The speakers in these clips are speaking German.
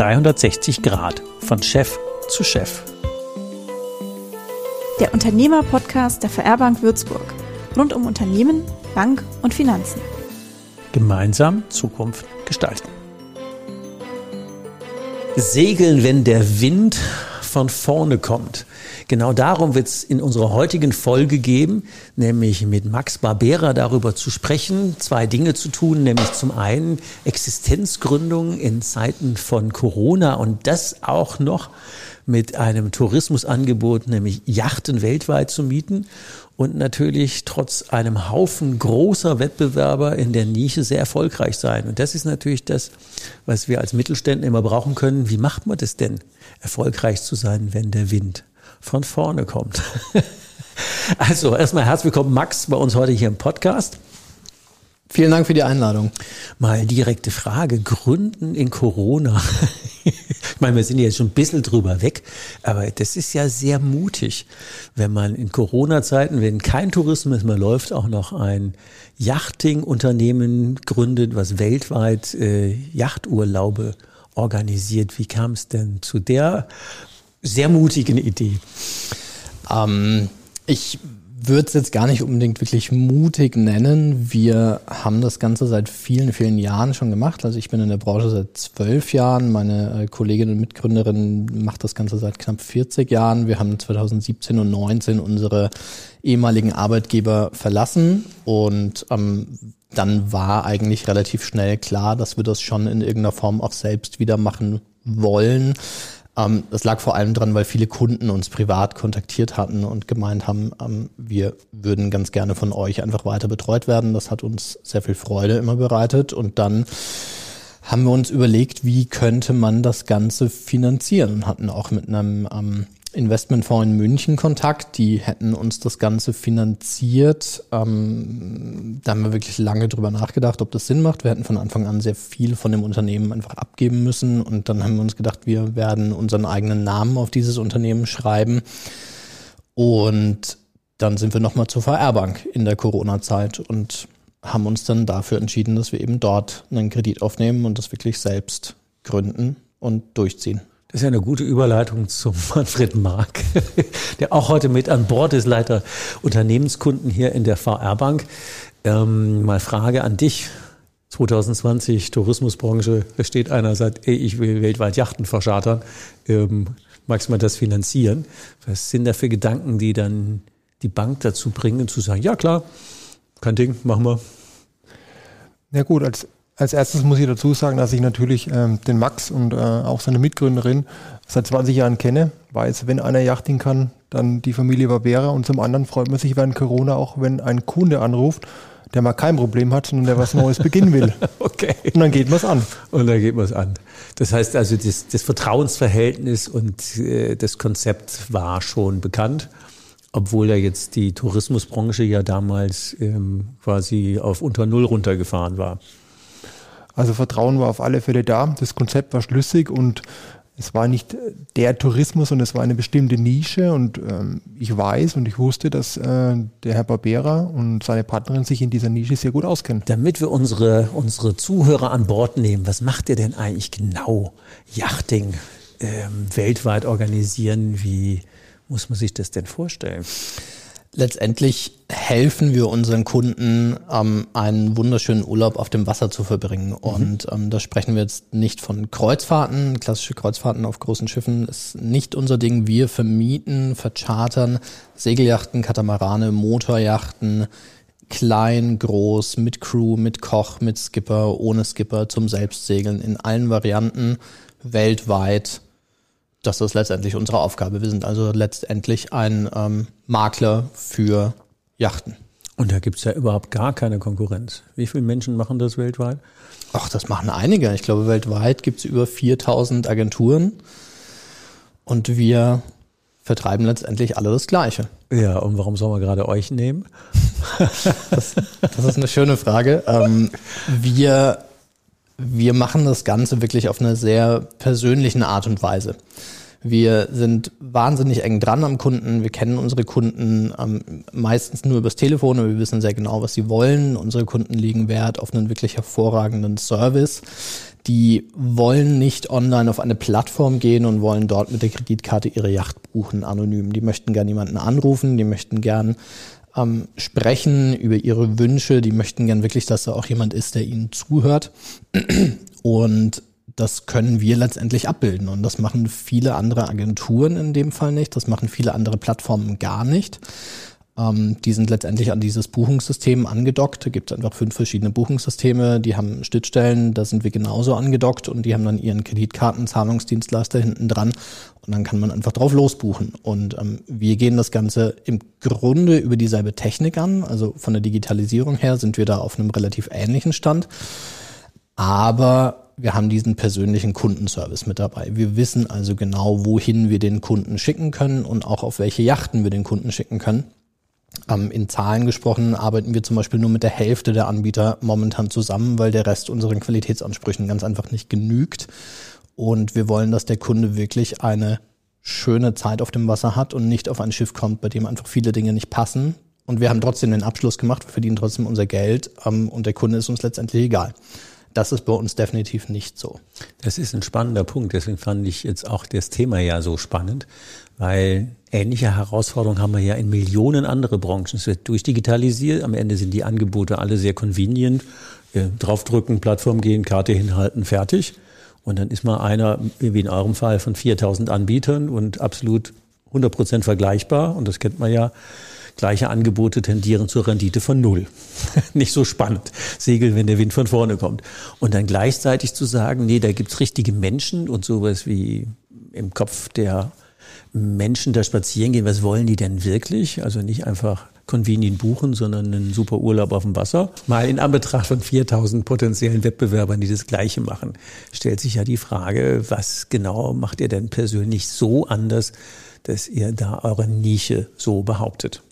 360 Grad von Chef zu Chef. Der Unternehmer-Podcast der VR-Bank Würzburg. Rund um Unternehmen, Bank und Finanzen. Gemeinsam Zukunft gestalten. Segeln, wenn der Wind von vorne kommt. Genau darum wird es in unserer heutigen Folge geben, nämlich mit Max Barbera darüber zu sprechen, zwei Dinge zu tun, nämlich zum einen Existenzgründung in Zeiten von Corona und das auch noch mit einem Tourismusangebot, nämlich Yachten weltweit zu mieten und natürlich trotz einem Haufen großer Wettbewerber in der Nische sehr erfolgreich sein. Und das ist natürlich das, was wir als Mittelständler immer brauchen können. Wie macht man das denn, erfolgreich zu sein, wenn der Wind von vorne kommt? also erstmal herzlich willkommen, Max, bei uns heute hier im Podcast. Vielen Dank für die Einladung. Mal direkte Frage. Gründen in Corona. ich meine, wir sind jetzt schon ein bisschen drüber weg, aber das ist ja sehr mutig, wenn man in Corona-Zeiten, wenn kein Tourismus mehr läuft, auch noch ein Yachting-Unternehmen gründet, was weltweit äh, Yachturlaube organisiert. Wie kam es denn zu der sehr mutigen Idee? Ähm, ich würde es jetzt gar nicht unbedingt wirklich mutig nennen. Wir haben das Ganze seit vielen, vielen Jahren schon gemacht. Also ich bin in der Branche seit zwölf Jahren. Meine äh, Kollegin und Mitgründerin macht das Ganze seit knapp 40 Jahren. Wir haben 2017 und 2019 unsere ehemaligen Arbeitgeber verlassen und ähm, dann war eigentlich relativ schnell klar, dass wir das schon in irgendeiner Form auch selbst wieder machen wollen. Ähm, das lag vor allem dran, weil viele Kunden uns privat kontaktiert hatten und gemeint haben, ähm, wir würden ganz gerne von euch einfach weiter betreut werden. Das hat uns sehr viel Freude immer bereitet. Und dann haben wir uns überlegt, wie könnte man das Ganze finanzieren und hatten auch mit einem ähm, Investmentfonds in München Kontakt, die hätten uns das Ganze finanziert. Ähm, da haben wir wirklich lange drüber nachgedacht, ob das Sinn macht. Wir hätten von Anfang an sehr viel von dem Unternehmen einfach abgeben müssen und dann haben wir uns gedacht, wir werden unseren eigenen Namen auf dieses Unternehmen schreiben. Und dann sind wir nochmal zur VR-Bank in der Corona-Zeit und haben uns dann dafür entschieden, dass wir eben dort einen Kredit aufnehmen und das wirklich selbst gründen und durchziehen. Das ist ja eine gute Überleitung zum Manfred Mark, der auch heute mit an Bord ist, Leiter Unternehmenskunden hier in der VR-Bank. Ähm, mal Frage an dich. 2020 Tourismusbranche, da steht einer, sagt, ey, ich will weltweit Yachten verschartern. Ähm, magst du mal das finanzieren? Was sind da für Gedanken, die dann die Bank dazu bringen, zu sagen, ja klar, kein Ding, machen wir. Ja gut, als als erstes muss ich dazu sagen, dass ich natürlich ähm, den Max und äh, auch seine Mitgründerin seit 20 Jahren kenne. Weiß, wenn einer Yachting kann, dann die Familie Barbera. Und zum anderen freut man sich während Corona auch, wenn ein Kunde anruft, der mal kein Problem hat, sondern der was Neues beginnen will. okay. Und dann geht man es an. Und dann geht man es an. Das heißt also, das, das Vertrauensverhältnis und äh, das Konzept war schon bekannt obwohl ja jetzt die Tourismusbranche ja damals ähm, quasi auf unter Null runtergefahren war. Also Vertrauen war auf alle Fälle da. Das Konzept war schlüssig und es war nicht der Tourismus und es war eine bestimmte Nische und ähm, ich weiß und ich wusste, dass äh, der Herr Barbera und seine Partnerin sich in dieser Nische sehr gut auskennen. Damit wir unsere, unsere Zuhörer an Bord nehmen, was macht ihr denn eigentlich genau? Yachting ähm, weltweit organisieren, wie muss man sich das denn vorstellen? Letztendlich helfen wir unseren Kunden, ähm, einen wunderschönen Urlaub auf dem Wasser zu verbringen. Mhm. Und ähm, da sprechen wir jetzt nicht von Kreuzfahrten. Klassische Kreuzfahrten auf großen Schiffen ist nicht unser Ding. Wir vermieten, verchartern Segelyachten, Katamarane, Motoryachten, klein, groß, mit Crew, mit Koch, mit Skipper, ohne Skipper, zum Selbstsegeln in allen Varianten weltweit das ist letztendlich unsere Aufgabe. Wir sind also letztendlich ein ähm, Makler für Yachten. Und da gibt's ja überhaupt gar keine Konkurrenz. Wie viele Menschen machen das weltweit? Ach, das machen einige. Ich glaube, weltweit gibt's über 4000 Agenturen. Und wir vertreiben letztendlich alle das Gleiche. Ja, und warum soll man gerade euch nehmen? das, das ist eine schöne Frage. Ähm, wir wir machen das Ganze wirklich auf eine sehr persönlichen Art und Weise. Wir sind wahnsinnig eng dran am Kunden. Wir kennen unsere Kunden ähm, meistens nur übers Telefon, aber wir wissen sehr genau, was sie wollen. Unsere Kunden legen Wert auf einen wirklich hervorragenden Service. Die wollen nicht online auf eine Plattform gehen und wollen dort mit der Kreditkarte ihre Yacht buchen, anonym. Die möchten gern jemanden anrufen, die möchten gern ähm, sprechen über ihre Wünsche, die möchten gern wirklich, dass da auch jemand ist, der ihnen zuhört. Und das können wir letztendlich abbilden. Und das machen viele andere Agenturen in dem Fall nicht. Das machen viele andere Plattformen gar nicht. Ähm, die sind letztendlich an dieses Buchungssystem angedockt. Da gibt es einfach fünf verschiedene Buchungssysteme, die haben Schnittstellen, da sind wir genauso angedockt und die haben dann ihren Kreditkartenzahlungsdienstleister hinten dran und dann kann man einfach drauf losbuchen. Und ähm, wir gehen das Ganze im Grunde über dieselbe Technik an. Also von der Digitalisierung her sind wir da auf einem relativ ähnlichen Stand. Aber wir haben diesen persönlichen Kundenservice mit dabei. Wir wissen also genau, wohin wir den Kunden schicken können und auch auf welche Yachten wir den Kunden schicken können. Ähm, in Zahlen gesprochen arbeiten wir zum Beispiel nur mit der Hälfte der Anbieter momentan zusammen, weil der Rest unseren Qualitätsansprüchen ganz einfach nicht genügt. Und wir wollen, dass der Kunde wirklich eine schöne Zeit auf dem Wasser hat und nicht auf ein Schiff kommt, bei dem einfach viele Dinge nicht passen. Und wir haben trotzdem den Abschluss gemacht, wir verdienen trotzdem unser Geld ähm, und der Kunde ist uns letztendlich egal. Das ist bei uns definitiv nicht so. Das ist ein spannender Punkt. Deswegen fand ich jetzt auch das Thema ja so spannend, weil ähnliche Herausforderungen haben wir ja in Millionen andere Branchen. Es wird durchdigitalisiert. Am Ende sind die Angebote alle sehr convenient. Äh, draufdrücken, Plattform gehen, Karte hinhalten, fertig. Und dann ist mal einer, wie in eurem Fall, von 4000 Anbietern und absolut 100 Prozent vergleichbar. Und das kennt man ja. Gleiche Angebote tendieren zur Rendite von null. Nicht so spannend. Segeln, wenn der Wind von vorne kommt. Und dann gleichzeitig zu sagen, nee, da gibt's richtige Menschen und sowas wie im Kopf der Menschen da spazieren gehen, was wollen die denn wirklich? Also nicht einfach convenient buchen, sondern einen super Urlaub auf dem Wasser. Mal in Anbetracht von 4000 potenziellen Wettbewerbern, die das Gleiche machen, stellt sich ja die Frage, was genau macht ihr denn persönlich so anders, dass ihr da eure Nische so behauptet?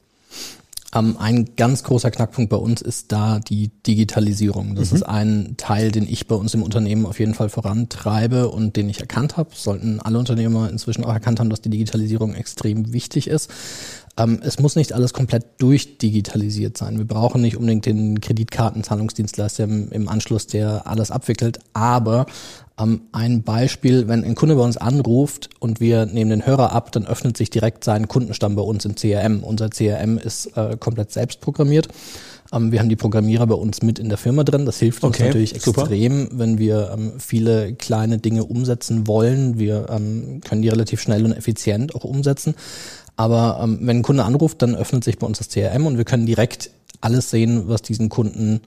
Ein ganz großer Knackpunkt bei uns ist da die Digitalisierung. Das mhm. ist ein Teil, den ich bei uns im Unternehmen auf jeden Fall vorantreibe und den ich erkannt habe. Sollten alle Unternehmer inzwischen auch erkannt haben, dass die Digitalisierung extrem wichtig ist. Ähm, es muss nicht alles komplett durchdigitalisiert sein. Wir brauchen nicht unbedingt den Kreditkartenzahlungsdienstleister im, im Anschluss, der alles abwickelt. Aber ähm, ein Beispiel, wenn ein Kunde bei uns anruft und wir nehmen den Hörer ab, dann öffnet sich direkt sein Kundenstamm bei uns im CRM. Unser CRM ist äh, komplett selbst programmiert. Ähm, wir haben die Programmierer bei uns mit in der Firma drin. Das hilft uns okay, natürlich extrem, super. wenn wir ähm, viele kleine Dinge umsetzen wollen. Wir ähm, können die relativ schnell und effizient auch umsetzen. Aber ähm, wenn ein Kunde anruft, dann öffnet sich bei uns das CRM und wir können direkt alles sehen, was diesen Kunden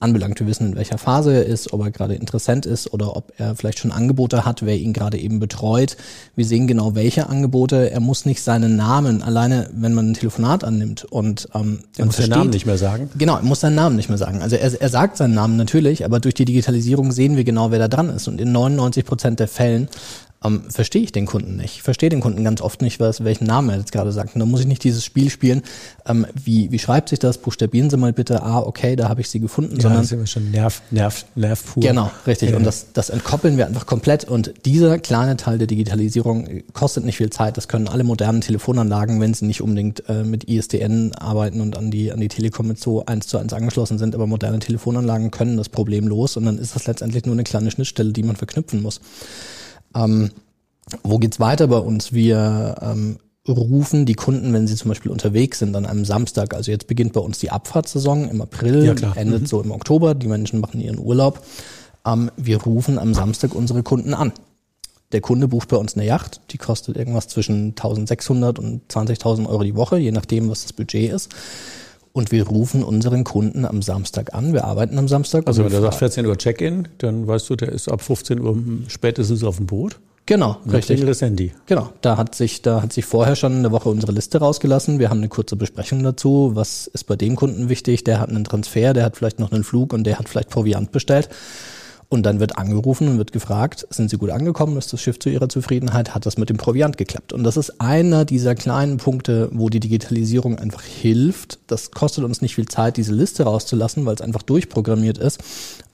anbelangt. Wir wissen, in welcher Phase er ist, ob er gerade Interessent ist oder ob er vielleicht schon Angebote hat, wer ihn gerade eben betreut. Wir sehen genau, welche Angebote. Er muss nicht seinen Namen, alleine wenn man ein Telefonat annimmt und ähm, er muss seinen Namen nicht mehr sagen. Genau, er muss seinen Namen nicht mehr sagen. Also er, er sagt seinen Namen natürlich, aber durch die Digitalisierung sehen wir genau, wer da dran ist. Und in 99 Prozent der Fällen ähm, verstehe ich den Kunden nicht. Verstehe den Kunden ganz oft nicht, was, welchen Namen er jetzt gerade sagt. Und dann muss ich nicht dieses Spiel spielen, ähm, wie, wie schreibt sich das? Buchstabieren Sie mal bitte, ah, okay, da habe ich sie gefunden. Ja, sondern, das ist immer schon Nerv, Nerv, Nerv pur. Genau, richtig. Ja. Und das, das entkoppeln wir einfach komplett. Und dieser kleine Teil der Digitalisierung kostet nicht viel Zeit. Das können alle modernen Telefonanlagen, wenn sie nicht unbedingt äh, mit ISDN arbeiten und an die, an die Telekom mit so eins zu eins angeschlossen sind. Aber moderne Telefonanlagen können das problemlos. Und dann ist das letztendlich nur eine kleine Schnittstelle, die man verknüpfen muss. Ähm, wo geht's weiter bei uns? Wir ähm, rufen die Kunden, wenn sie zum Beispiel unterwegs sind an einem Samstag. Also jetzt beginnt bei uns die Abfahrtssaison im April, ja, endet mhm. so im Oktober. Die Menschen machen ihren Urlaub. Ähm, wir rufen am Samstag unsere Kunden an. Der Kunde bucht bei uns eine Yacht, die kostet irgendwas zwischen 1600 und 20.000 Euro die Woche, je nachdem, was das Budget ist. Und wir rufen unseren Kunden am Samstag an. Wir arbeiten am Samstag. Also wenn der sagt 14 Uhr Check-in, dann weißt du, der ist ab 15 Uhr spätestens auf dem Boot. Genau, und richtig. das Handy. Genau, da hat sich, da hat sich vorher schon eine Woche unsere Liste rausgelassen. Wir haben eine kurze Besprechung dazu. Was ist bei dem Kunden wichtig? Der hat einen Transfer, der hat vielleicht noch einen Flug und der hat vielleicht Proviant bestellt. Und dann wird angerufen und wird gefragt, sind Sie gut angekommen? Ist das Schiff zu Ihrer Zufriedenheit? Hat das mit dem Proviant geklappt? Und das ist einer dieser kleinen Punkte, wo die Digitalisierung einfach hilft. Das kostet uns nicht viel Zeit, diese Liste rauszulassen, weil es einfach durchprogrammiert ist.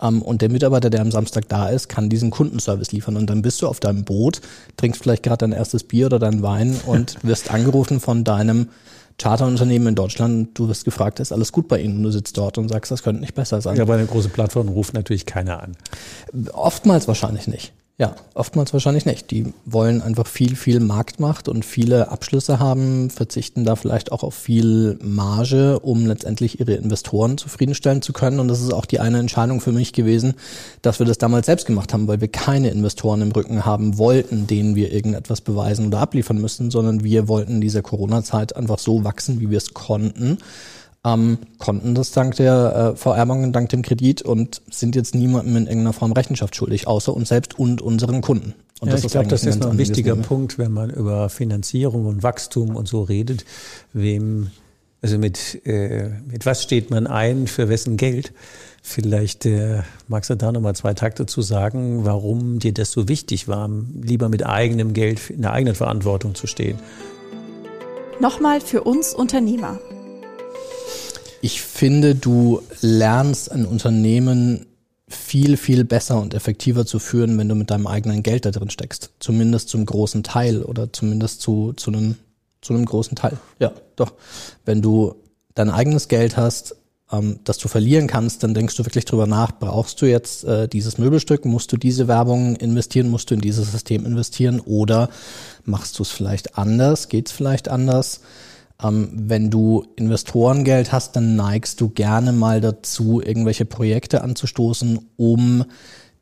Ähm, und der Mitarbeiter, der am Samstag da ist, kann diesen Kundenservice liefern. Und dann bist du auf deinem Boot, trinkst vielleicht gerade dein erstes Bier oder dein Wein und wirst angerufen von deinem Charterunternehmen in Deutschland, du wirst gefragt, ist alles gut bei Ihnen? Und du sitzt dort und sagst, das könnte nicht besser sein. Ja, bei einer großen Plattform ruft natürlich keiner an. Oftmals wahrscheinlich nicht. Ja, oftmals wahrscheinlich nicht. Die wollen einfach viel, viel Marktmacht und viele Abschlüsse haben, verzichten da vielleicht auch auf viel Marge, um letztendlich ihre Investoren zufriedenstellen zu können. Und das ist auch die eine Entscheidung für mich gewesen, dass wir das damals selbst gemacht haben, weil wir keine Investoren im Rücken haben wollten, denen wir irgendetwas beweisen oder abliefern müssen, sondern wir wollten in dieser Corona-Zeit einfach so wachsen, wie wir es konnten ähm, konnten das dank der äh, und dank dem Kredit und sind jetzt niemandem in irgendeiner Form Rechenschaft schuldig, außer uns selbst und unseren Kunden. Und ja, ich glaube, das ist noch ein wichtiger Punkt, wenn man über Finanzierung und Wachstum und so redet. Wem, also mit, äh, mit was steht man ein, für wessen Geld? Vielleicht äh, magst du da nochmal zwei Takte zu sagen, warum dir das so wichtig war, lieber mit eigenem Geld in der eigenen Verantwortung zu stehen. Nochmal für uns Unternehmer. Ich finde, du lernst ein Unternehmen viel, viel besser und effektiver zu führen, wenn du mit deinem eigenen Geld da drin steckst. Zumindest zum großen Teil oder zumindest zu, zu, einem, zu einem großen Teil. Ja, doch. Wenn du dein eigenes Geld hast, ähm, das du verlieren kannst, dann denkst du wirklich drüber nach, brauchst du jetzt äh, dieses Möbelstück, musst du diese Werbung investieren, musst du in dieses System investieren oder machst du es vielleicht anders, geht es vielleicht anders? Ähm, wenn du Investorengeld hast, dann neigst du gerne mal dazu, irgendwelche Projekte anzustoßen, um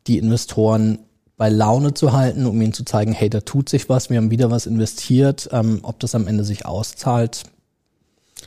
die Investoren bei Laune zu halten, um ihnen zu zeigen, hey, da tut sich was, wir haben wieder was investiert. Ähm, ob das am Ende sich auszahlt,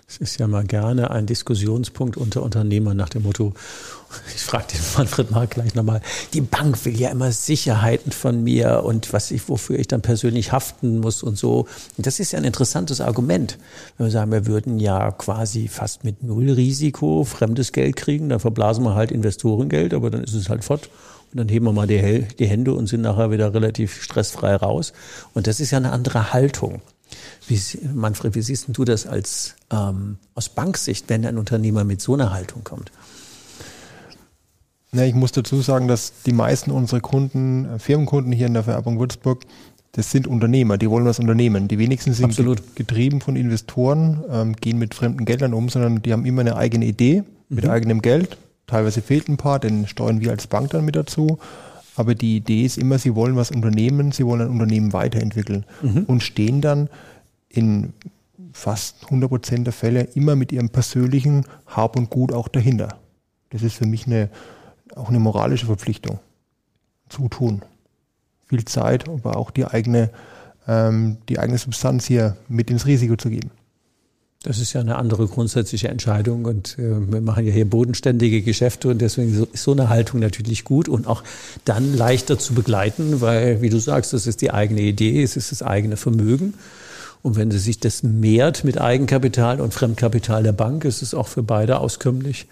es ist ja mal gerne ein Diskussionspunkt unter Unternehmern nach dem Motto, ich frage den Manfred mal gleich nochmal, die Bank will ja immer Sicherheiten von mir und was ich, wofür ich dann persönlich haften muss und so. Und das ist ja ein interessantes Argument. Wenn wir sagen, wir würden ja quasi fast mit null Risiko fremdes Geld kriegen, dann verblasen wir halt Investorengeld, aber dann ist es halt fort. Und dann heben wir mal die, die Hände und sind nachher wieder relativ stressfrei raus. Und das ist ja eine andere Haltung. Wie, Manfred, wie siehst du das als ähm, aus Banksicht, wenn ein Unternehmer mit so einer Haltung kommt? Ja, ich muss dazu sagen, dass die meisten unserer Kunden, äh, Firmenkunden hier in der Vererbung Würzburg, das sind Unternehmer, die wollen was unternehmen. Die wenigsten sind Absolut. getrieben von Investoren, ähm, gehen mit fremden Geldern um, sondern die haben immer eine eigene Idee mit mhm. eigenem Geld. Teilweise fehlt ein paar, den steuern wir als Bank dann mit dazu. Aber die Idee ist immer, sie wollen was unternehmen, sie wollen ein Unternehmen weiterentwickeln mhm. und stehen dann in fast 100 Prozent der Fälle immer mit ihrem persönlichen Hab und Gut auch dahinter. Das ist für mich eine, auch eine moralische Verpflichtung zu tun. Viel Zeit, aber auch die eigene, ähm, die eigene Substanz hier mit ins Risiko zu geben. Das ist ja eine andere grundsätzliche Entscheidung und äh, wir machen ja hier bodenständige Geschäfte und deswegen ist so eine Haltung natürlich gut und auch dann leichter zu begleiten, weil, wie du sagst, das ist die eigene Idee, es ist das eigene Vermögen. Und wenn sie sich das mehrt mit Eigenkapital und Fremdkapital der Bank, ist es auch für beide auskömmlich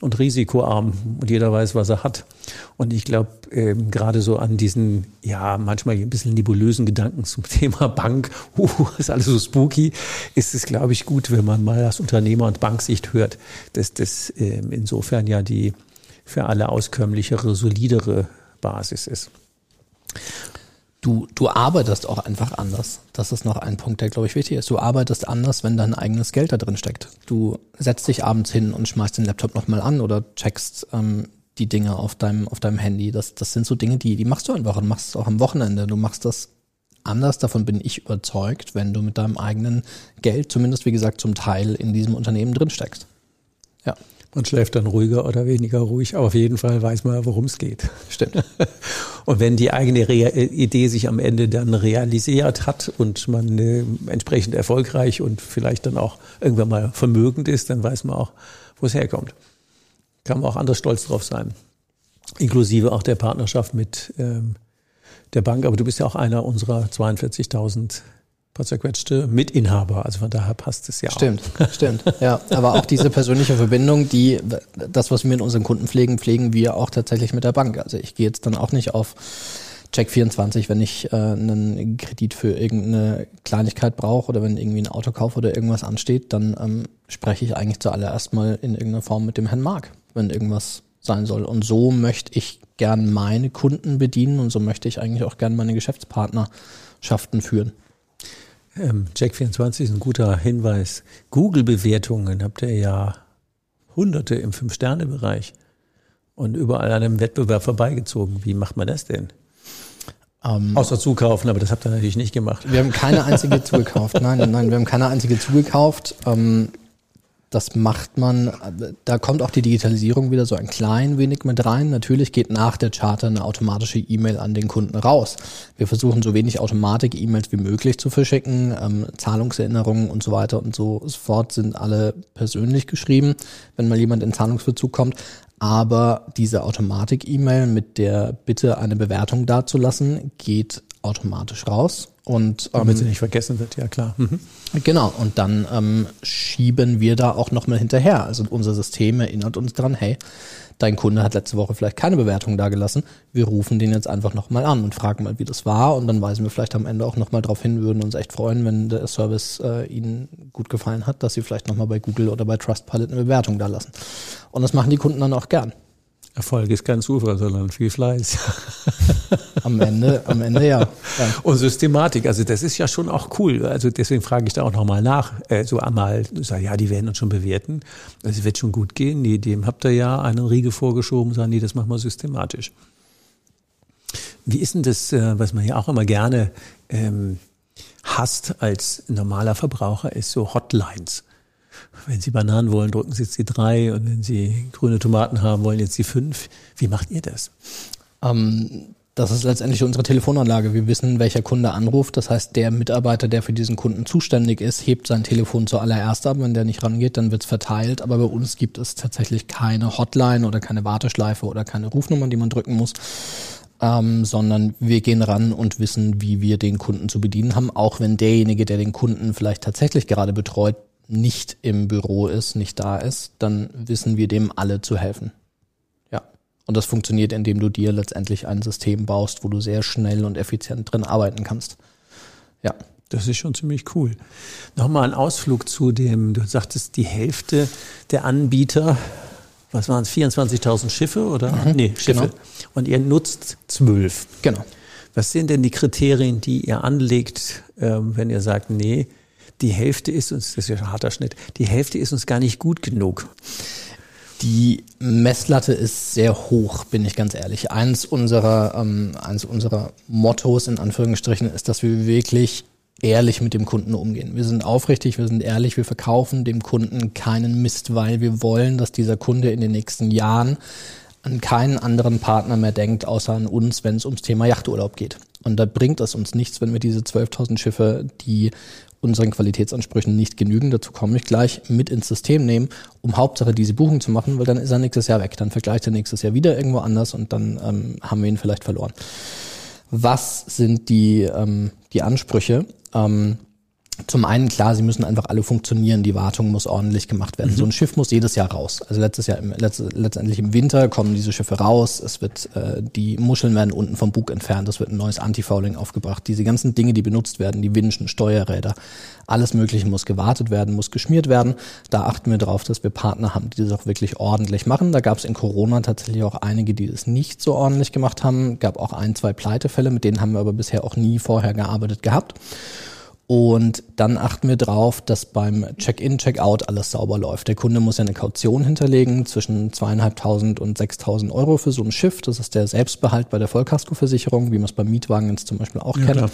und risikoarm und jeder weiß, was er hat. Und ich glaube, ähm, gerade so an diesen, ja, manchmal ein bisschen nebulösen Gedanken zum Thema Bank, uh, ist alles so spooky, ist es, glaube ich, gut, wenn man mal das Unternehmer- und Banksicht hört, dass das ähm, insofern ja die für alle auskömmlichere, solidere Basis ist du, du arbeitest auch einfach anders. Das ist noch ein Punkt, der, glaube ich, wichtig ist. Du arbeitest anders, wenn dein eigenes Geld da drin steckt. Du setzt dich abends hin und schmeißt den Laptop nochmal an oder checkst ähm, die Dinge auf deinem, auf deinem Handy. Das, das sind so Dinge, die, die machst du einfach und machst es auch am Wochenende. Du machst das anders, davon bin ich überzeugt, wenn du mit deinem eigenen Geld, zumindest wie gesagt zum Teil, in diesem Unternehmen drin steckst. Ja. Man schläft dann ruhiger oder weniger ruhig, aber auf jeden Fall weiß man, worum es geht. Stimmt. Und wenn die eigene Re Idee sich am Ende dann realisiert hat und man äh, entsprechend erfolgreich und vielleicht dann auch irgendwann mal vermögend ist, dann weiß man auch, wo es herkommt. Kann man auch anders stolz drauf sein. Inklusive auch der Partnerschaft mit ähm, der Bank. Aber du bist ja auch einer unserer 42.000 zerquetschte Mitinhaber. Also von daher passt es ja stimmt, auch. Stimmt. Ja, aber auch diese persönliche Verbindung, die, das, was wir mit unseren Kunden pflegen, pflegen wir auch tatsächlich mit der Bank. Also ich gehe jetzt dann auch nicht auf Check24, wenn ich äh, einen Kredit für irgendeine Kleinigkeit brauche oder wenn irgendwie ein Autokauf oder irgendwas ansteht, dann ähm, spreche ich eigentlich zuallererst mal in irgendeiner Form mit dem Herrn Mark, wenn irgendwas sein soll. Und so möchte ich gern meine Kunden bedienen und so möchte ich eigentlich auch gern meine Geschäftspartnerschaften führen. Ähm, Check24 ist ein guter Hinweis. Google-Bewertungen habt ihr ja hunderte im Fünf-Sterne-Bereich und überall an einem Wettbewerb vorbeigezogen. Wie macht man das denn? Ähm, Außer zukaufen, aber das habt ihr natürlich nicht gemacht. Wir haben keine einzige zugekauft. Nein, nein, wir haben keine einzige zugekauft. Ähm, das macht man, da kommt auch die Digitalisierung wieder so ein klein wenig mit rein. Natürlich geht nach der Charter eine automatische E-Mail an den Kunden raus. Wir versuchen so wenig Automatik-E-Mails wie möglich zu verschicken. Ähm, Zahlungserinnerungen und so weiter und so fort sind alle persönlich geschrieben, wenn mal jemand in Zahlungsverzug kommt. Aber diese Automatik-E-Mail mit der Bitte, eine Bewertung dazulassen, geht automatisch raus. Und, ähm, Damit sie nicht vergessen wird, ja klar. Mhm. Genau, und dann ähm, schieben wir da auch nochmal hinterher. Also unser System erinnert uns dran, hey, dein Kunde hat letzte Woche vielleicht keine Bewertung dagelassen. Wir rufen den jetzt einfach nochmal an und fragen mal, wie das war. Und dann weisen wir vielleicht am Ende auch nochmal darauf hin, würden uns echt freuen, wenn der Service äh, Ihnen gut gefallen hat, dass Sie vielleicht nochmal bei Google oder bei Trustpilot eine Bewertung da lassen. Und das machen die Kunden dann auch gern. Erfolg ist kein Zufall, sondern viel Fleiß. am Ende, am Ende ja. ja. Und Systematik, also das ist ja schon auch cool. Also deswegen frage ich da auch nochmal nach. Äh, so einmal, sag, ja, die werden uns schon bewerten. Also es wird schon gut gehen. Nee, dem habt ihr ja einen Riegel vorgeschoben, sagen, nee, das machen wir systematisch. Wie ist denn das, äh, was man ja auch immer gerne ähm, hasst als normaler Verbraucher, ist so Hotlines. Wenn Sie Bananen wollen, drücken Sie jetzt die drei und wenn Sie grüne Tomaten haben wollen, jetzt die fünf. Wie macht ihr das? Ähm, das ist letztendlich unsere Telefonanlage. Wir wissen, welcher Kunde anruft. Das heißt, der Mitarbeiter, der für diesen Kunden zuständig ist, hebt sein Telefon zuallererst ab. Wenn der nicht rangeht, dann wird es verteilt. Aber bei uns gibt es tatsächlich keine Hotline oder keine Warteschleife oder keine Rufnummer, die man drücken muss. Ähm, sondern wir gehen ran und wissen, wie wir den Kunden zu bedienen haben, auch wenn derjenige, der den Kunden vielleicht tatsächlich gerade betreut, nicht im Büro ist, nicht da ist, dann wissen wir dem alle zu helfen. Ja. Und das funktioniert, indem du dir letztendlich ein System baust, wo du sehr schnell und effizient drin arbeiten kannst. Ja. Das ist schon ziemlich cool. Nochmal ein Ausflug zu dem, du sagtest, die Hälfte der Anbieter, was waren es, 24.000 Schiffe oder? Mhm, nee, Schiffe. Genau. Und ihr nutzt zwölf. Genau. Was sind denn die Kriterien, die ihr anlegt, ähm, wenn ihr sagt, nee, die Hälfte ist uns, das ist ja ein harter Schnitt, die Hälfte ist uns gar nicht gut genug. Die Messlatte ist sehr hoch, bin ich ganz ehrlich. Eins unserer, ähm, eins unserer Mottos in Anführungsstrichen ist, dass wir wirklich ehrlich mit dem Kunden umgehen. Wir sind aufrichtig, wir sind ehrlich, wir verkaufen dem Kunden keinen Mist, weil wir wollen, dass dieser Kunde in den nächsten Jahren an keinen anderen Partner mehr denkt, außer an uns, wenn es ums Thema Yachturlaub geht. Und da bringt es uns nichts, wenn wir diese 12.000 Schiffe, die unseren Qualitätsansprüchen nicht genügen, dazu komme ich gleich, mit ins System nehmen, um Hauptsache diese Buchung zu machen, weil dann ist er nächstes Jahr weg. Dann vergleicht er nächstes Jahr wieder irgendwo anders und dann ähm, haben wir ihn vielleicht verloren. Was sind die, ähm, die Ansprüche? Ähm, zum einen klar, sie müssen einfach alle funktionieren. Die Wartung muss ordentlich gemacht werden. Mhm. So ein Schiff muss jedes Jahr raus. Also letztes Jahr, im, letzt, letztendlich im Winter kommen diese Schiffe raus. Es wird, äh, die Muscheln werden unten vom Bug entfernt. Es wird ein neues Antifouling aufgebracht. Diese ganzen Dinge, die benutzt werden, die Winschen, Steuerräder, alles Mögliche muss gewartet werden, muss geschmiert werden. Da achten wir darauf, dass wir Partner haben, die das auch wirklich ordentlich machen. Da gab es in Corona tatsächlich auch einige, die das nicht so ordentlich gemacht haben. Gab auch ein, zwei Pleitefälle, mit denen haben wir aber bisher auch nie vorher gearbeitet gehabt. Und dann achten wir drauf, dass beim Check-in, Check-out alles sauber läuft. Der Kunde muss ja eine Kaution hinterlegen zwischen zweieinhalbtausend und sechstausend Euro für so ein Schiff. Das ist der Selbstbehalt bei der Vollkaskoversicherung, wie man es beim Mietwagen jetzt zum Beispiel auch ja, kennt.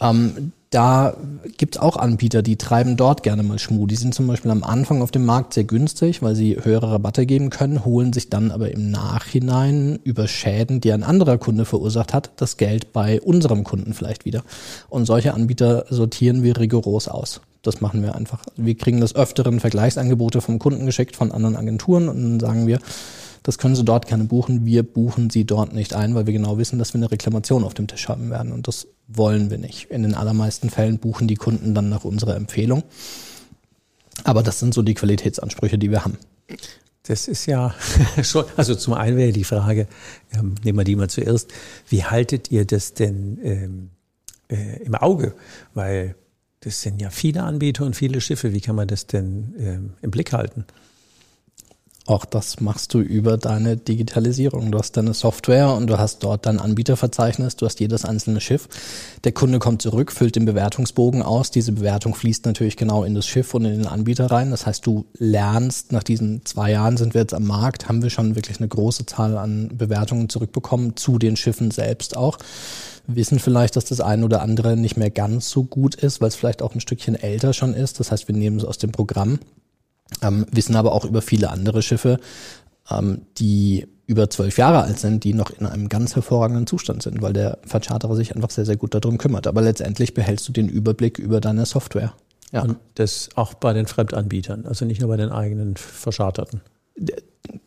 Ähm, da gibt's auch Anbieter, die treiben dort gerne mal Schmuh. Die sind zum Beispiel am Anfang auf dem Markt sehr günstig, weil sie höhere Rabatte geben können, holen sich dann aber im Nachhinein über Schäden, die ein anderer Kunde verursacht hat, das Geld bei unserem Kunden vielleicht wieder. Und solche Anbieter sortieren wir rigoros aus. Das machen wir einfach. Wir kriegen des Öfteren Vergleichsangebote vom Kunden geschickt von anderen Agenturen und dann sagen wir, Das können Sie dort gerne buchen. Wir buchen Sie dort nicht ein, weil wir genau wissen, dass wir eine Reklamation auf dem Tisch haben werden. Und das wollen wir nicht. In den allermeisten Fällen buchen die Kunden dann nach unserer Empfehlung. Aber das sind so die Qualitätsansprüche, die wir haben. Das ist ja schon, also zum einen wäre die Frage, ähm, nehmen wir die mal zuerst, wie haltet ihr das denn ähm, äh, im Auge? Weil das sind ja viele Anbieter und viele Schiffe. Wie kann man das denn ähm, im Blick halten? Auch das machst du über deine Digitalisierung. Du hast deine Software und du hast dort dein Anbieterverzeichnis, du hast jedes einzelne Schiff. Der Kunde kommt zurück, füllt den Bewertungsbogen aus. Diese Bewertung fließt natürlich genau in das Schiff und in den Anbieter rein. Das heißt, du lernst, nach diesen zwei Jahren sind wir jetzt am Markt, haben wir schon wirklich eine große Zahl an Bewertungen zurückbekommen, zu den Schiffen selbst auch. Wissen vielleicht, dass das eine oder andere nicht mehr ganz so gut ist, weil es vielleicht auch ein Stückchen älter schon ist. Das heißt, wir nehmen es aus dem Programm ähm, wissen aber auch über viele andere Schiffe, ähm, die über zwölf Jahre alt sind, die noch in einem ganz hervorragenden Zustand sind, weil der Vercharterer sich einfach sehr, sehr gut darum kümmert. Aber letztendlich behältst du den Überblick über deine Software. Ja. Und das auch bei den Fremdanbietern, also nicht nur bei den eigenen Verscharterten.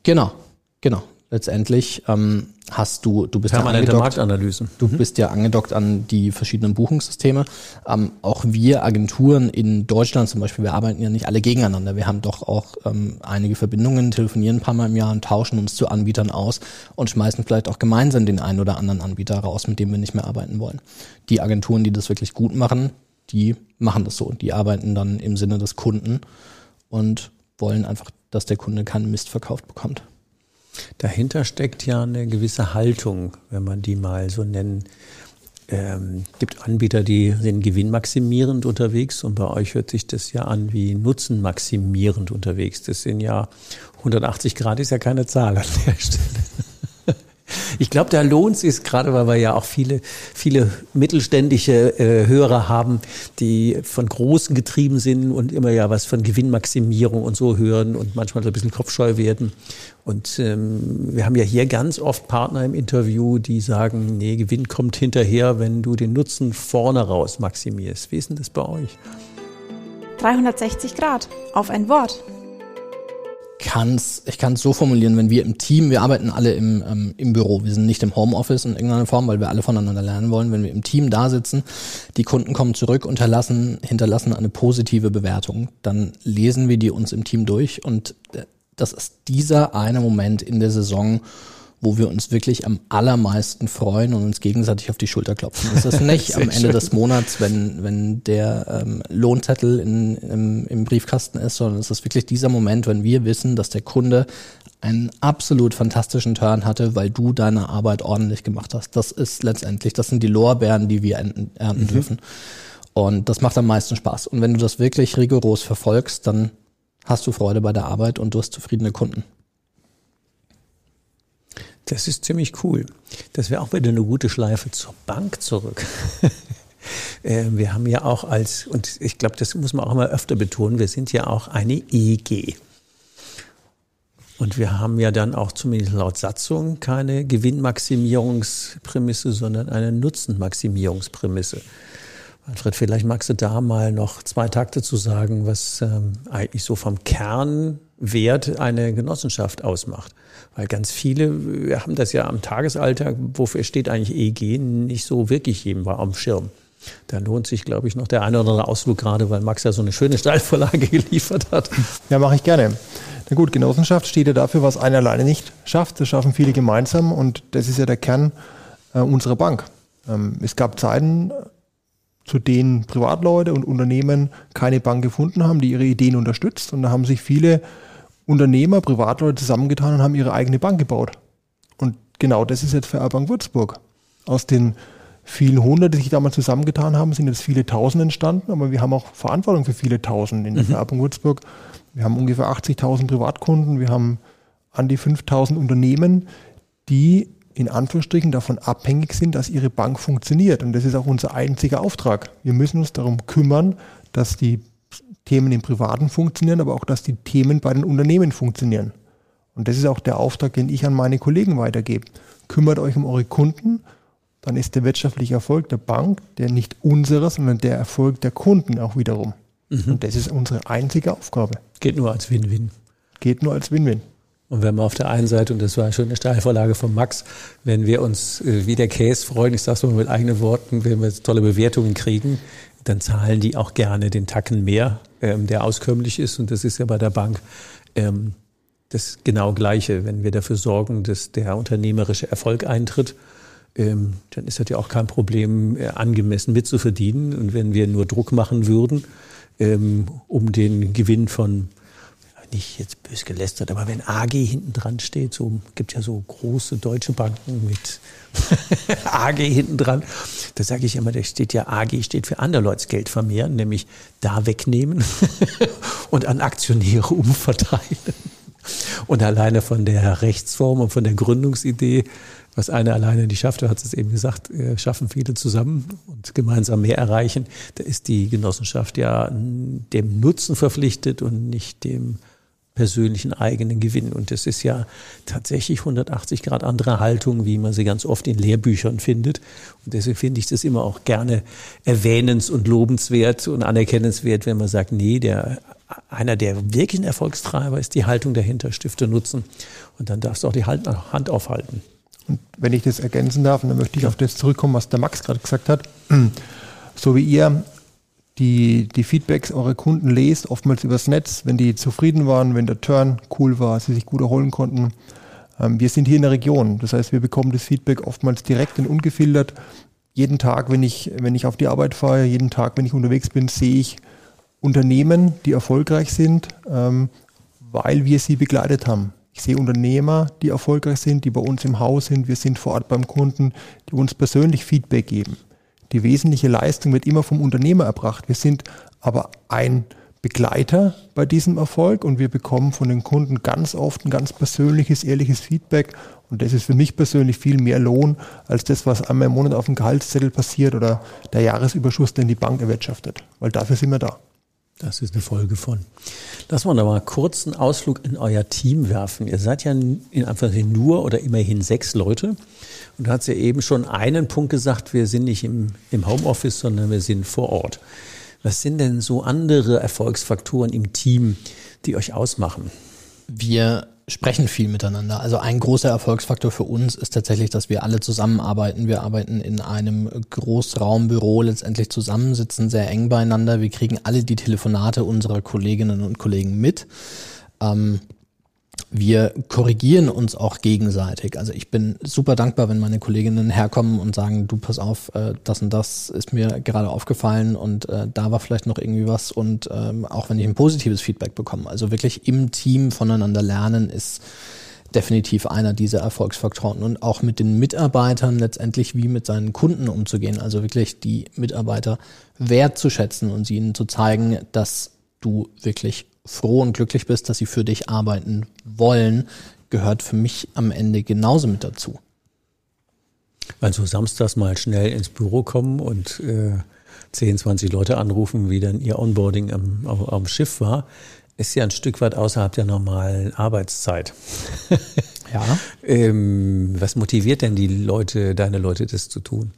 Genau, genau letztendlich ähm, hast du, du bist Permanente ja Marktanalysen. Du mhm. bist ja angedockt an die verschiedenen Buchungssysteme. Ähm, auch wir Agenturen in Deutschland zum Beispiel, wir arbeiten ja nicht alle gegeneinander. Wir haben doch auch ähm, einige Verbindungen, telefonieren ein paar Mal im Jahr und tauschen uns zu Anbietern aus und schmeißen vielleicht auch gemeinsam den einen oder anderen Anbieter raus, mit dem wir nicht mehr arbeiten wollen. Die Agenturen, die das wirklich gut machen, die machen das so. Die arbeiten dann im Sinne des Kunden und wollen einfach, dass der Kunde keinen Mist verkauft bekommt. Dahinter steckt ja eine gewisse Haltung, wenn man die mal so nennen. Ähm, gibt Anbieter, die sind gewinnmaximierend unterwegs und bei euch hört sich das ja an wie nutzenmaximierend unterwegs. Das sind ja 180 Grad ist ja keine Zahl an der Stelle. Ich glaube, da lohnt es sich gerade, weil wir ja auch viele, viele mittelständische äh, Hörer haben, die von Großen getrieben sind und immer ja was von Gewinnmaximierung und so hören und manchmal so ein bisschen kopfscheu werden. Und ähm, wir haben ja hier ganz oft Partner im Interview, die sagen, nee, Gewinn kommt hinterher, wenn du den Nutzen vorne raus maximierst. Wie ist denn das bei euch? 360 Grad auf ein Wort kann's, ich kann es so formulieren, wenn wir im Team, wir arbeiten alle im, ähm, im Büro, wir sind nicht im Homeoffice in irgendeiner Form, weil wir alle voneinander lernen wollen. Wenn wir im Team da sitzen, die Kunden kommen zurück, unterlassen, hinterlassen eine positive Bewertung, dann lesen wir die uns im Team durch und äh, das ist dieser eine Moment in der Saison, wo wir uns wirklich am allermeisten freuen und uns gegenseitig auf die Schulter klopfen. Das ist nicht am Ende schön. des Monats, wenn, wenn der ähm, Lohnzettel in, im, im Briefkasten ist, sondern es ist wirklich dieser Moment, wenn wir wissen, dass der Kunde einen absolut fantastischen Turn hatte, weil du deine Arbeit ordentlich gemacht hast. Das ist letztendlich, das sind die Lorbeeren, die wir ernten, mhm. dürfen. Und das macht am meisten Spaß. Und wenn du das wirklich rigoros verfolgst, dann hast du Freude bei der Arbeit und du hast zufriedene Kunden. Das ist ziemlich cool. Das wäre auch wieder eine gute Schleife zur Bank zurück. Ähm, wir haben ja auch als, und ich glaube, das muss man auch immer öfter betonen, wir sind ja auch eine EG. Und wir haben ja dann auch zumindest laut Satzung keine Gewinnmaximierungsprämisse, sondern eine Nutzenmaximierungsprämisse. Manfred, vielleicht magst du da mal noch zwei Takte zu sagen, was ähm, eigentlich so vom Kernwert eine Genossenschaft ausmacht. Weil ganz viele wir haben das ja am Tagesalltag, wofür steht eigentlich EG, nicht so wirklich jedem war am Schirm. Da lohnt sich, glaube ich, noch der eine oder andere Ausflug gerade, weil Max ja so eine schöne Steilvorlage geliefert hat. Ja, mache ich gerne. Na gut, Genossenschaft steht ja dafür, was einer alleine nicht schafft. Das schaffen viele gemeinsam und das ist ja der Kern äh, unserer Bank. Ähm, es gab Zeiten, zu denen Privatleute und Unternehmen keine Bank gefunden haben, die ihre Ideen unterstützt. Und da haben sich viele Unternehmer, Privatleute zusammengetan und haben ihre eigene Bank gebaut. Und genau das ist jetzt für Bank Würzburg. Aus den vielen Hundert, die sich damals zusammengetan haben, sind jetzt viele Tausend entstanden, aber wir haben auch Verantwortung für viele Tausend in der mhm. Bank Würzburg. Wir haben ungefähr 80.000 Privatkunden, wir haben an die 5.000 Unternehmen, die in Anführungsstrichen davon abhängig sind, dass ihre Bank funktioniert. Und das ist auch unser einziger Auftrag. Wir müssen uns darum kümmern, dass die Themen im Privaten funktionieren, aber auch, dass die Themen bei den Unternehmen funktionieren. Und das ist auch der Auftrag, den ich an meine Kollegen weitergebe. Kümmert euch um eure Kunden, dann ist der wirtschaftliche Erfolg der Bank, der nicht unserer, sondern der Erfolg der Kunden auch wiederum. Mhm. Und das ist unsere einzige Aufgabe. Geht nur als Win-Win. Geht nur als Win-Win. Und wenn wir auf der einen Seite, und das war schon eine Steilvorlage von Max, wenn wir uns äh, wie der Case freuen, ich sage es mal mit eigenen Worten, wenn wir tolle Bewertungen kriegen, dann zahlen die auch gerne den Tacken mehr, ähm, der auskömmlich ist. Und das ist ja bei der Bank ähm, das genau Gleiche. Wenn wir dafür sorgen, dass der unternehmerische Erfolg eintritt, ähm, dann ist das ja auch kein Problem, äh, angemessen mitzuverdienen. Und wenn wir nur Druck machen würden, ähm, um den Gewinn von nicht jetzt bös gelästert, aber wenn AG hinten dran steht, so gibt ja so große deutsche Banken mit AG hinten dran, da sage ich immer, da steht ja AG steht für Anderleuts Geld vermehren, nämlich da wegnehmen und an Aktionäre umverteilen. Und alleine von der Rechtsform und von der Gründungsidee, was einer alleine nicht schafft, du hast es eben gesagt, schaffen viele zusammen und gemeinsam mehr erreichen. Da ist die Genossenschaft ja dem Nutzen verpflichtet und nicht dem persönlichen eigenen Gewinn. Und das ist ja tatsächlich 180 Grad andere Haltung, wie man sie ganz oft in Lehrbüchern findet. Und deswegen finde ich das immer auch gerne erwähnens- und lobenswert und anerkennenswert, wenn man sagt, nee, der einer der wirklichen Erfolgstreiber ist die Haltung dahinter, Stifte nutzen. Und dann darfst du auch die Hand aufhalten. Und wenn ich das ergänzen darf, dann möchte ich auf das zurückkommen, was der Max gerade gesagt hat. So wie ihr die, die Feedbacks eurer Kunden lest, oftmals übers Netz, wenn die zufrieden waren, wenn der Turn cool war, sie sich gut erholen konnten. Ähm, wir sind hier in der Region. Das heißt, wir bekommen das Feedback oftmals direkt und ungefiltert. Jeden Tag, wenn ich, wenn ich auf die Arbeit fahre, jeden Tag, wenn ich unterwegs bin, sehe ich Unternehmen, die erfolgreich sind, ähm, weil wir sie begleitet haben. Ich sehe Unternehmer, die erfolgreich sind, die bei uns im Haus sind. Wir sind vor Ort beim Kunden, die uns persönlich Feedback geben. Die wesentliche Leistung wird immer vom Unternehmer erbracht. Wir sind aber ein Begleiter bei diesem Erfolg und wir bekommen von den Kunden ganz oft ein ganz persönliches, ehrliches Feedback. Und das ist für mich persönlich viel mehr Lohn als das, was einmal im Monat auf dem Gehaltszettel passiert oder der Jahresüberschuss, den die Bank erwirtschaftet. Weil dafür sind wir da. Das ist eine Folge von. Lass mal da mal kurz einen Ausflug in euer Team werfen. Ihr seid ja in Anführungszeichen nur oder immerhin sechs Leute. Und du hast ja eben schon einen Punkt gesagt, wir sind nicht im, im Homeoffice, sondern wir sind vor Ort. Was sind denn so andere Erfolgsfaktoren im Team, die euch ausmachen? Wir sprechen viel miteinander. Also ein großer Erfolgsfaktor für uns ist tatsächlich, dass wir alle zusammenarbeiten. Wir arbeiten in einem Großraumbüro letztendlich zusammen, sitzen sehr eng beieinander. Wir kriegen alle die Telefonate unserer Kolleginnen und Kollegen mit. Ähm, wir korrigieren uns auch gegenseitig. Also ich bin super dankbar, wenn meine Kolleginnen herkommen und sagen, du pass auf, äh, das und das ist mir gerade aufgefallen und äh, da war vielleicht noch irgendwie was und ähm, auch wenn ich ein positives Feedback bekomme. Also wirklich im Team voneinander lernen ist definitiv einer dieser Erfolgsfaktoren und auch mit den Mitarbeitern letztendlich wie mit seinen Kunden umzugehen. Also wirklich die Mitarbeiter wertzuschätzen und sie ihnen zu zeigen, dass du wirklich froh und glücklich bist, dass sie für dich arbeiten wollen, gehört für mich am Ende genauso mit dazu. Weil so samstags mal schnell ins Büro kommen und äh, 10, 20 Leute anrufen, wie dann ihr Onboarding am, am Schiff war, ist ja ein Stück weit außerhalb der normalen Arbeitszeit. Ja. ähm, was motiviert denn die Leute, deine Leute, das zu tun?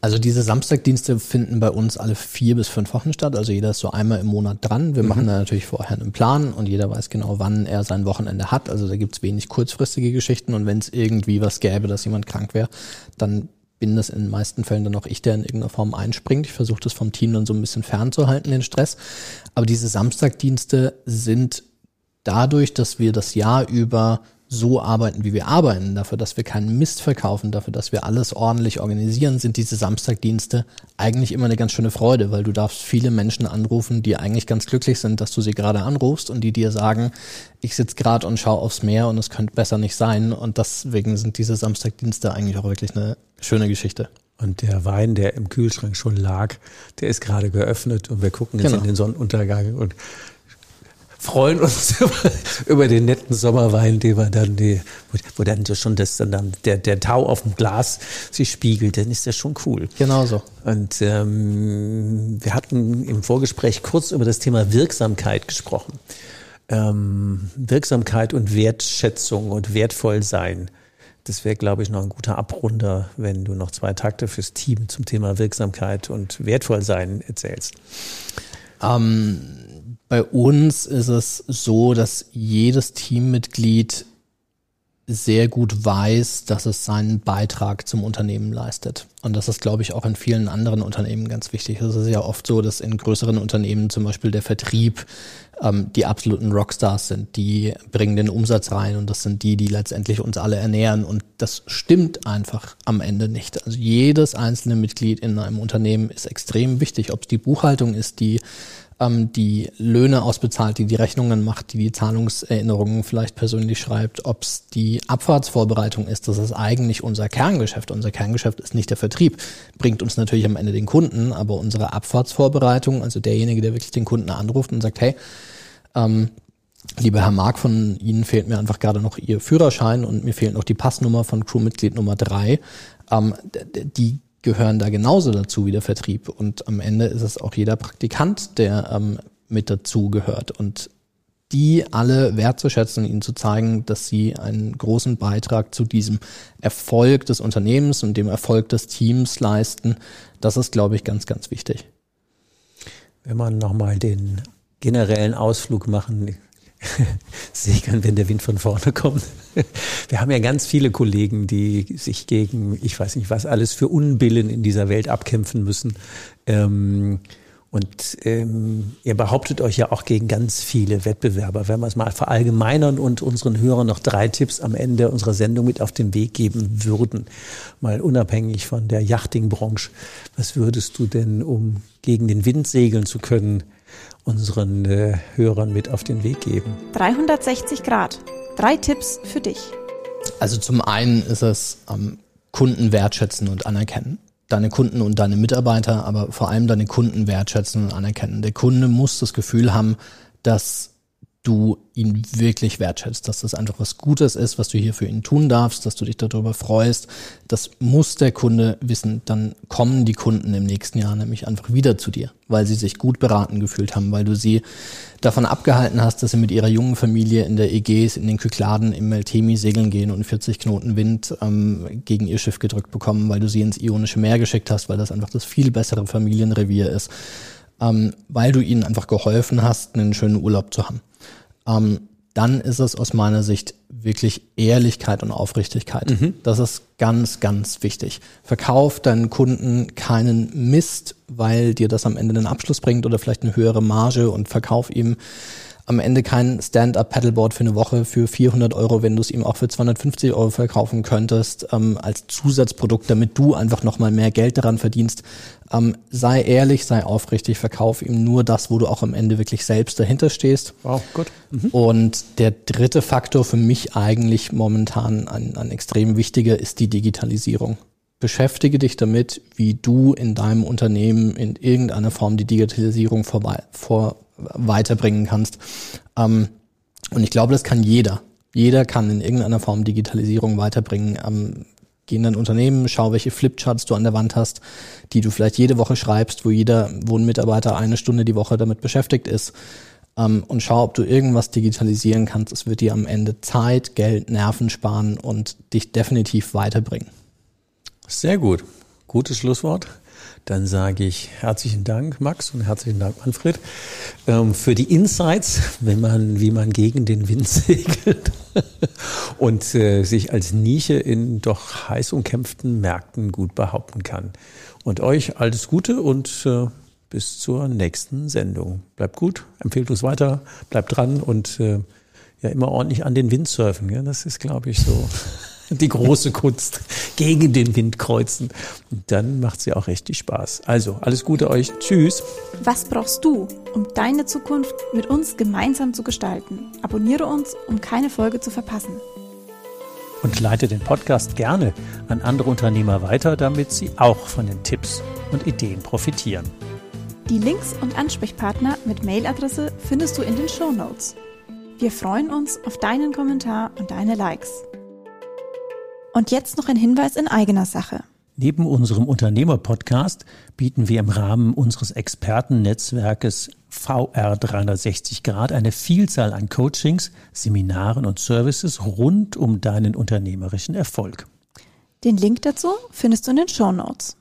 Also diese Samstagdienste finden bei uns alle vier bis fünf Wochen statt. Also jeder ist so einmal im Monat dran. Wir mhm. machen da natürlich vorher einen Plan und jeder weiß genau, wann er sein Wochenende hat. Also da gibt's wenig kurzfristige Geschichten und wenn es irgendwie was gäbe, dass jemand krank wäre, dann bin das in den meisten Fällen dann auch ich, der in irgendeiner Form einspringt. Ich versuche das vom Team dann so ein bisschen fernzuhalten, den Stress. Aber diese Samstagdienste sind dadurch, dass wir das Jahr über so arbeiten, wie wir arbeiten, dafür, dass wir keinen Mist verkaufen, dafür, dass wir alles ordentlich organisieren, sind diese Samstagdienste eigentlich immer eine ganz schöne Freude, weil du darfst viele Menschen anrufen, die eigentlich ganz glücklich sind, dass du sie gerade anrufst und die dir sagen, ich sitze gerade und schaue aufs Meer und es könnte besser nicht sein. Und deswegen sind diese Samstagdienste eigentlich auch wirklich eine schöne Geschichte. Und der Wein, der im Kühlschrank schon lag, der ist gerade geöffnet und wir gucken jetzt genau. in den Sonnenuntergang und freuen uns über, über den netten Sommerwein, den wir dann, die, wo, dann schon das, dann der, der Tau auf dem Glas sich spiegelt, dann ist das schon cool. Genau so. Und ähm, wir hatten im Vorgespräch kurz über das Thema Wirksamkeit gesprochen. Ähm, Wirksamkeit und Wertschätzung und wertvoll sein. Das wäre, glaube ich, noch ein guter Abrunder, wenn du noch zwei Takte fürs Team zum Thema Wirksamkeit und wertvoll sein erzählst. Ähm bei uns ist es so, dass jedes Teammitglied sehr gut weiß, dass es seinen Beitrag zum Unternehmen leistet. Und das ist, glaube ich, auch in vielen anderen Unternehmen ganz wichtig. Es ist ja oft so, dass in größeren Unternehmen zum Beispiel der Vertrieb ähm, die absoluten Rockstars sind. Die bringen den Umsatz rein und das sind die, die letztendlich uns alle ernähren. Und das stimmt einfach am Ende nicht. Also jedes einzelne Mitglied in einem Unternehmen ist extrem wichtig. Ob es die Buchhaltung ist, die ähm, die Löhne ausbezahlt, die die Rechnungen macht, die die Zahlungserinnerungen vielleicht persönlich schreibt, ob es die Abfahrtsvorbereitung ist, das ist eigentlich unser Kerngeschäft. Unser Kerngeschäft ist nicht der Vertrieb, bringt uns natürlich am Ende den Kunden, aber unsere Abfahrtsvorbereitung, also derjenige, der wirklich den Kunden anruft und sagt, hey, ähm, Lieber Herr Mark, von Ihnen fehlt mir einfach gerade noch Ihr Führerschein und mir fehlt noch die Passnummer von Crewmitglied Nummer drei. Ähm, die gehören da genauso dazu wie der Vertrieb. Und am Ende ist es auch jeder Praktikant, der ähm, mit dazu gehört. Und die alle wertzuschätzen ihnen zu zeigen, dass sie einen großen Beitrag zu diesem Erfolg des Unternehmens und dem Erfolg des Teams leisten, das ist, glaube ich, ganz, ganz wichtig. Wenn man nochmal den generellen Ausflug machen segeln, wenn der Wind von vorne kommt. Wir haben ja ganz viele Kollegen, die sich gegen, ich weiß nicht was, alles für Unbillen in dieser Welt abkämpfen müssen. Ähm, und ähm, ihr behauptet euch ja auch gegen ganz viele Wettbewerber. Wenn wir es mal verallgemeinern und unseren Hörern noch drei Tipps am Ende unserer Sendung mit auf den Weg geben würden, mal unabhängig von der Yachting-Branche, was würdest du denn, um gegen den Wind segeln zu können, unseren äh, Hörern mit auf den Weg geben? 360 Grad. Drei Tipps für dich. Also zum einen ist es ähm, Kunden wertschätzen und anerkennen. Deine Kunden und deine Mitarbeiter, aber vor allem deine Kunden wertschätzen und anerkennen. Der Kunde muss das Gefühl haben, dass du ihn wirklich wertschätzt, dass das einfach was Gutes ist, was du hier für ihn tun darfst, dass du dich darüber freust. Das muss der Kunde wissen. Dann kommen die Kunden im nächsten Jahr nämlich einfach wieder zu dir, weil sie sich gut beraten gefühlt haben, weil du sie davon abgehalten hast, dass sie mit ihrer jungen Familie in der Ägäis, in den Kykladen, im Meltemi segeln gehen und 40 Knoten Wind ähm, gegen ihr Schiff gedrückt bekommen, weil du sie ins Ionische Meer geschickt hast, weil das einfach das viel bessere Familienrevier ist, ähm, weil du ihnen einfach geholfen hast, einen schönen Urlaub zu haben ähm, dann ist es aus meiner Sicht wirklich Ehrlichkeit und Aufrichtigkeit. Mhm. Das ist ganz, ganz wichtig. Verkauf deinen Kunden keinen Mist, weil dir das am Ende einen Abschluss bringt oder vielleicht eine höhere Marge und verkauf ihm am Ende kein Stand-up-Paddleboard für eine Woche für 400 Euro, wenn du es ihm auch für 250 Euro verkaufen könntest, ähm, als Zusatzprodukt, damit du einfach nochmal mehr Geld daran verdienst. Ähm, sei ehrlich, sei aufrichtig, verkauf ihm nur das, wo du auch am Ende wirklich selbst dahinter stehst. Wow, gut. Mhm. Und der dritte Faktor für mich eigentlich momentan ein, ein extrem wichtiger ist die Digitalisierung beschäftige dich damit, wie du in deinem Unternehmen in irgendeiner Form die Digitalisierung vorbei, vor, weiterbringen kannst. Ähm, und ich glaube, das kann jeder. Jeder kann in irgendeiner Form Digitalisierung weiterbringen. Ähm, geh in dein Unternehmen, schau, welche Flipcharts du an der Wand hast, die du vielleicht jede Woche schreibst, wo jeder, wo ein Mitarbeiter eine Stunde die Woche damit beschäftigt ist. Ähm, und schau, ob du irgendwas digitalisieren kannst. Es wird dir am Ende Zeit, Geld, Nerven sparen und dich definitiv weiterbringen. Sehr gut. Gutes Schlusswort. Dann sage ich herzlichen Dank, Max, und herzlichen Dank, Manfred, ähm, für die Insights, wenn man, wie man gegen den Wind segelt und äh, sich als Nische in doch heiß umkämpften Märkten gut behaupten kann. Und euch alles Gute und äh, bis zur nächsten Sendung. Bleibt gut, empfehlt uns weiter, bleibt dran und äh, ja immer ordentlich an den Wind surfen. Das ist, glaube ich, so die große Kunst, gegen den Wind kreuzen. Und dann macht sie auch richtig Spaß. Also, alles Gute euch. Tschüss. Was brauchst du, um deine Zukunft mit uns gemeinsam zu gestalten? Abonniere uns, um keine Folge zu verpassen. Und leite den Podcast gerne an andere Unternehmer weiter, damit sie auch von den Tipps und Ideen profitieren. Die Links und Ansprechpartner mit Mailadresse findest du in den Show Notes. Wir freuen uns auf deinen Kommentar und deine Likes. Und jetzt noch ein Hinweis in eigener Sache. Neben unserem Unternehmer-Podcast bieten wir im Rahmen unseres Expertennetzwerkes VR 360 Grad eine Vielzahl an Coachings, Seminaren und Services rund um deinen unternehmerischen Erfolg. Den Link dazu findest du in den Show Notes.